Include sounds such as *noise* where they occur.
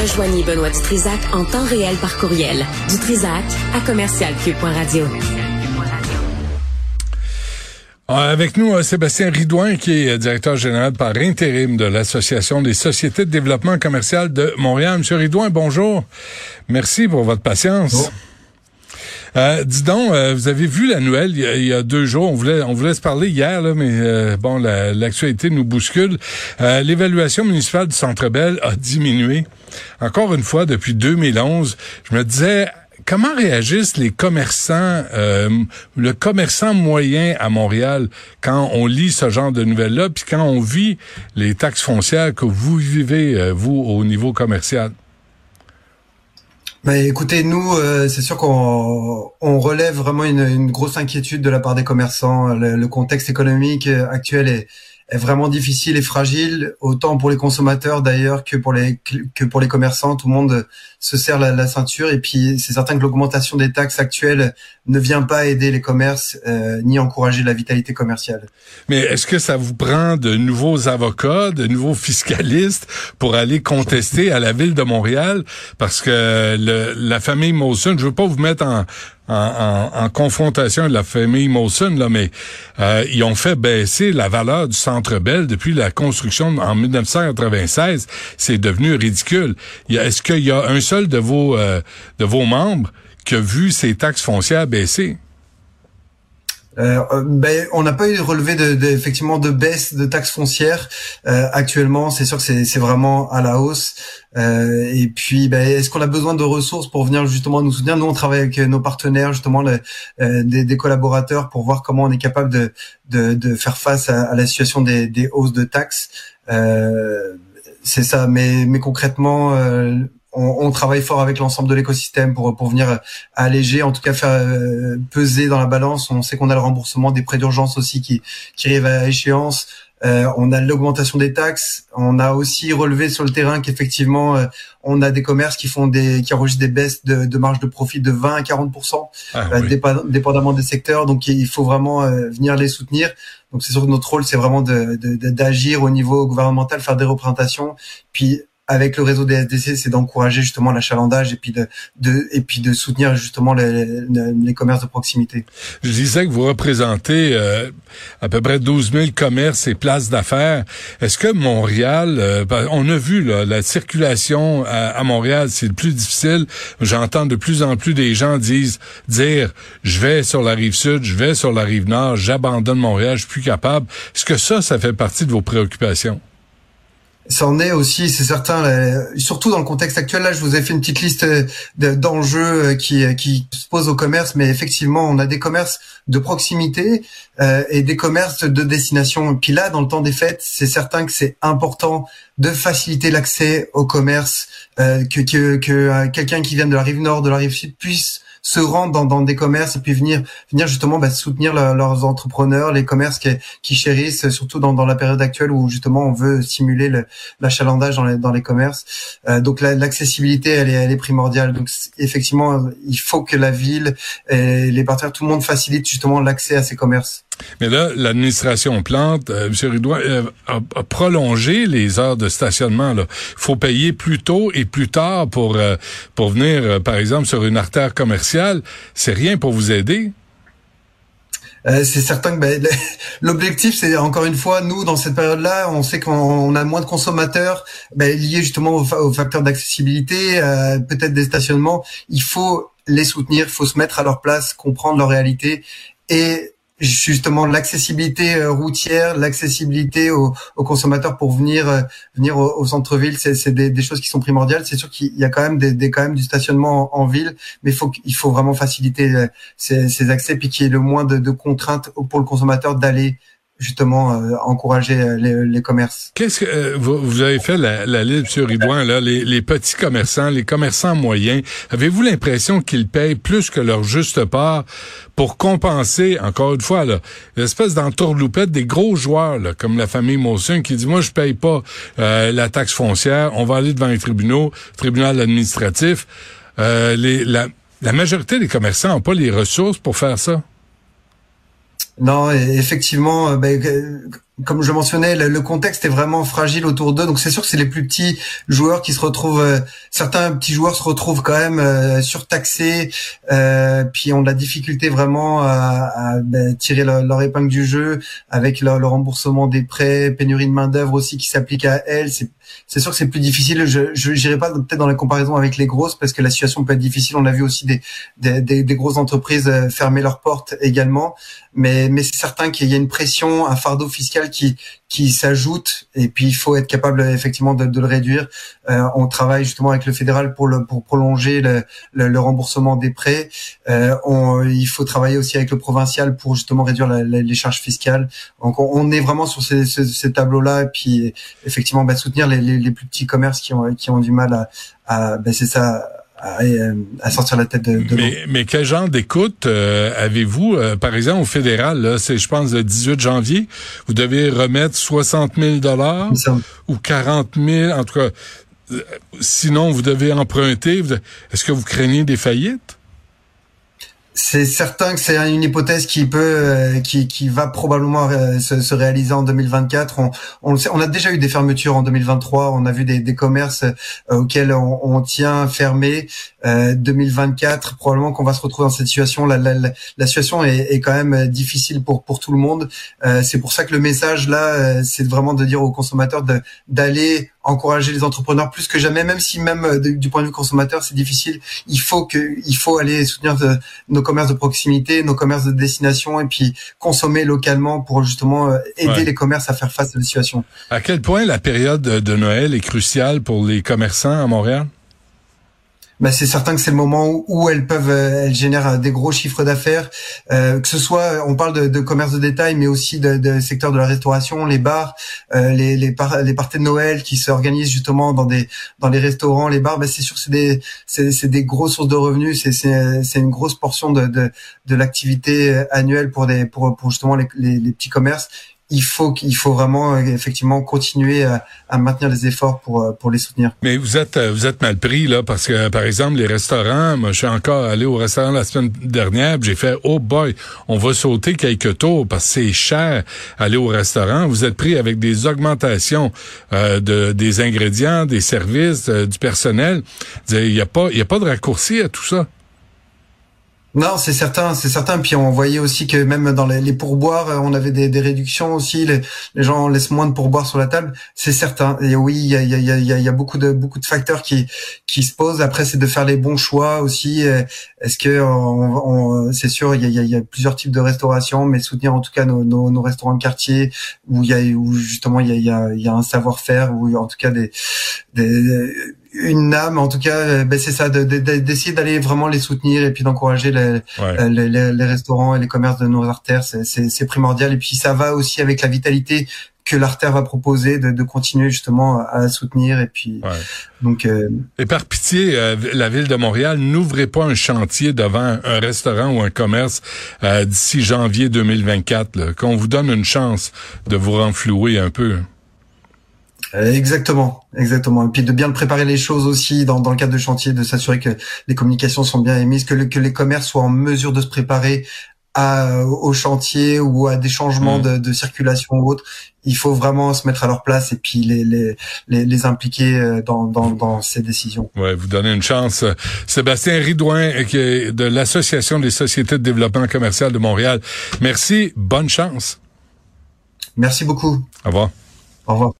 Rejoignez Benoît Dutrisac en temps réel par courriel. Dutrisac à commercialcube.radio. Ah, avec nous, euh, Sébastien Ridouin, qui est euh, directeur général par intérim de l'Association des sociétés de développement commercial de Montréal. Monsieur Ridouin, bonjour. Merci pour votre patience. Euh, dis donc, euh, vous avez vu la nouvelle il y, a, deux jours. On voulait, on voulait se parler hier, là, mais bon, l'actualité nous bouscule. L'évaluation municipale du Centre Bell a diminué. Encore une fois, depuis 2011, je me disais, comment réagissent les commerçants, euh, le commerçant moyen à Montréal quand on lit ce genre de nouvelles-là, puis quand on vit les taxes foncières que vous vivez, euh, vous, au niveau commercial? Ben, écoutez, nous, euh, c'est sûr qu'on on relève vraiment une, une, grosse inquiétude de la part des commerçants. le contexte économique actuel est, est vraiment difficile et fragile, autant pour les consommateurs d'ailleurs que pour les que pour les commerçants. Tout le monde se serre la, ceinture et puis c'est certain que l'augmentation des taxes actuelles ne vient pas aider les commerces euh, ni encourager la vitalité commerciale. Mais est-ce que ça vous prend de nouveaux avocats, de nouveaux fiscalistes pour aller contester à la ville de Montréal? Parce que le, la famille Molson, je veux pas vous mettre en en, en, confrontation avec la famille Molson, là, mais euh, ils ont fait baisser la valeur du Centre Bell depuis la construction en 1996. C'est devenu ridicule. Est-ce qu'il y a un seul de vos euh, de vos membres qui a vu ses taxes foncières baisser? Euh, euh, ben, on n'a pas eu relevé de, de, effectivement de baisse de taxes foncières euh, actuellement. C'est sûr que c'est vraiment à la hausse. Euh, et puis, ben, est-ce qu'on a besoin de ressources pour venir justement nous soutenir? Nous, on travaille avec nos partenaires, justement des, des, collaborateurs, pour voir comment on est capable de, de, de faire face à, à, la situation des, des hausses de taxes. c'est ça. Mais, mais concrètement on, travaille fort avec l'ensemble de l'écosystème pour, pour venir alléger, en tout cas faire euh, peser dans la balance. On sait qu'on a le remboursement des prêts d'urgence aussi qui, qui arrive à échéance. Euh, on a l'augmentation des taxes. On a aussi relevé sur le terrain qu'effectivement, euh, on a des commerces qui font des, qui enregistrent des baisses de, de marge de profit de 20 à 40 ah dépendamment des secteurs. Donc, il faut vraiment venir les soutenir. Donc, c'est sûr que notre rôle, c'est vraiment d'agir de, au niveau gouvernemental, faire des représentations, puis avec le réseau des SDC, c'est d'encourager justement l'achalandage et puis de, de, et puis de soutenir justement les, les, commerces de proximité. Je disais que vous représentez euh, à peu près 12 000 commerces et places d'affaires. Est-ce que Montréal, euh, on a vu là, la circulation à, Montréal, c'est le plus difficile. J'entends de plus en plus des gens disent dire je vais sur la rive sud, je vais sur la rive nord, j'abandonne Montréal, je suis plus capable. Est-ce que ça, ça fait partie de vos préoccupations? En est aussi, c'est certain, surtout dans le contexte actuel. Là, je vous ai fait une petite liste d'enjeux euh, qui, euh, qui se posent au commerce, mais effectivement, on a des commerces de proximité euh, et des commerces de destination. Et puis là, dans le temps des fêtes, c'est certain que c'est important de faciliter l'accès au commerce, que, que, que quelqu'un qui vient de la rive nord, de la rive sud puisse se rendre dans, dans des commerces et puis venir venir justement bah, soutenir leurs entrepreneurs, les commerces qui, qui chérissent, surtout dans, dans la période actuelle où justement on veut stimuler l'achalandage dans les, dans les commerces. Euh, donc l'accessibilité, elle est, elle est primordiale. Donc effectivement, il faut que la ville et les partenaires, tout le monde facilite justement l'accès à ces commerces. Mais là, l'administration Plante, euh, M. Ridouin, euh, a, prolongé les heures de stationnement. Il faut payer plus tôt et plus tard pour, euh, pour venir, euh, par exemple, sur une artère commerciale. C'est rien pour vous aider? c'est certain que ben, *laughs* l'objectif, c'est encore une fois, nous, dans cette période-là, on sait qu'on a moins de consommateurs ben, liés justement aux, facteurs d'accessibilité, peut-être des stationnements. Il faut les soutenir, il faut se mettre à leur place, comprendre leur réalité et justement l'accessibilité euh, routière, l'accessibilité aux, consommateurs pour venir euh, venir au, centre-ville, c'est des, des, choses qui sont primordiales. C'est sûr qu'il y a quand même des, quand même du stationnement en, ville, mais il faut il faut vraiment faciliter euh, ces, accès puis qu'il y ait le moins de contraintes pour le consommateur d'aller justement euh, encourager euh, les, les, commerces. Qu'est-ce que euh, vous, avez fait la, la liste, M. Ridouin, là, les, petits commerçants, les commerçants moyens, avez-vous l'impression qu'ils payent plus que leur juste part pour compenser, encore une fois, là, l'espèce d'entourloupette des gros joueurs, comme la famille Mossin, qui dit, moi, je paye pas la taxe foncière, on va aller devant les tribunaux, tribunal administratif. la, la majorité des commerçants n'ont pas les ressources pour faire ça. Non, effectivement, euh, ben, comme je mentionnais, le, contexte est vraiment fragile autour d'eux. Donc c'est sûr que c'est les plus petits joueurs qui se retrouvent. Euh, certains petits joueurs se retrouvent quand même euh, surtaxés, euh, puis ont de la difficulté vraiment à, ben, tirer leur, épingle du jeu avec le, le, remboursement des prêts, pénurie de main d'œuvre aussi qui s'applique à elles. C'est c'est sûr que c'est plus difficile. Je n'irai pas peut-être dans la comparaison avec les grosses parce que la situation peut être difficile. On a vu aussi des, des, des, des grosses entreprises euh, fermer leurs portes également. Mais, mais c'est certain qu'il y a une pression, un fardeau fiscal qui, qui s'ajoute et puis il faut être capable effectivement de, de le réduire. Euh, on travaille justement avec le fédéral pour, le, pour prolonger le, le, remboursement des prêts. Euh, on, il faut travailler aussi avec le provincial pour justement réduire les charges fiscales. Donc on, on est vraiment sur ces, ces, ces tableaux-là et puis effectivement bah, soutenir les, les, les, plus petits commerces qui ont, qui ont du mal à, à ben c'est ça, à, à, sortir la tête de, de mais, mais quel genre d'écoute euh, avez-vous, euh, par exemple, au fédéral, là, c'est, je pense, le 18 janvier, vous devez remettre 60 000 dollars ou 40 000, en tout cas, euh, sinon vous devez emprunter. Est-ce que vous craignez des faillites? C'est certain que c'est une hypothèse qui peut, euh, qui, qui va probablement euh, se, se, réaliser en 2024. On, on, on, a déjà eu des fermetures en 2023. On a vu des, des commerces euh, auxquels on, on, tient fermés. 2024, probablement qu'on va se retrouver dans cette situation. La, la, la situation est, est, quand même difficile pour pour tout le monde. c'est pour ça que le message là, c'est vraiment de dire aux consommateurs d'aller encourager les entrepreneurs plus que jamais, même si même du point de vue consommateur c'est difficile. Il faut que, il faut aller soutenir nos commerces de proximité, nos commerces de destination et puis consommer localement pour justement euh, aider les commerces à faire face à la situation. À quel point la période de Noël est cruciale pour les commerçants à Montréal? Bah, c'est certain que c'est le moment où, elles peuvent, euh, elles génèrent euh, des gros chiffres d'affaires. Euh, que ce soit, on parle de, de, commerce de détail, mais aussi de, de, secteur de la restauration, les bars, euh, les les, les parties de Noël qui s'organisent justement dans des dans les restaurants, les bars. Bah, c'est sûr, c'est des c'est des grosses sources de revenus. C'est c'est une grosse portion de de, de l'activité annuelle pour des pour pour justement les, les petits commerces il faut qu'il faut vraiment euh, effectivement continuer à, à, maintenir les efforts pour euh, pour les soutenir. Mais vous êtes euh, vous êtes mal pris là parce que par exemple les restaurants, moi je suis encore allé au restaurant la semaine dernière, j'ai fait oh boy, on va sauter quelques tours parce que c'est cher aller au restaurant. Vous êtes pris avec des augmentations euh, de des ingrédients, des services, du personnel. Il y a pas il y a pas de raccourci à tout ça. Non, c'est certain, c'est certain. Puis on voyait aussi que même dans les, pourboires, on avait des, réductions aussi. Les, gens laissent moins de pourboires sur la table, c'est certain. Et oui, il y a, beaucoup de beaucoup de facteurs qui qui se posent. Après, c'est de faire les bons choix aussi. Est-ce que c'est sûr, il y a, plusieurs types de restauration, mais soutenir en tout cas nos, nos, nos restaurants de quartier où il y a où justement il y a, y a, un savoir-faire, où en tout cas des, des une âme, en tout cas, euh, ben c'est ça, d'essayer d'aller vraiment les soutenir et puis d'encourager les, euh, les, les, restaurants et les commerces de nos artères, c'est primordial. Et puis ça va aussi avec la vitalité que l'artère va proposer de, de, continuer justement à soutenir et puis donc euh... et par pitié la ville de Montréal n'ouvrez pas un chantier devant un restaurant ou un commerce d'ici janvier 2024 qu'on vous donne une chance de vous renflouer un peu. euh, exactement, exactement. Et puis de bien préparer les choses aussi dans, dans le cadre de chantier, de s'assurer que les communications sont bien émises, que, que les commerces soient en mesure de se préparer à, au chantier ou à des changements mmh. de, de, circulation ou autre. Il faut vraiment se mettre à leur place et puis les, les, les, les impliquer euh, dans, dans, dans, ces décisions. Ouais, vous donnez une chance. Sébastien Ridouin, qui est de l'Association des sociétés de développement commercial de Montréal. Merci, bonne chance. Merci beaucoup. Au revoir. Au revoir.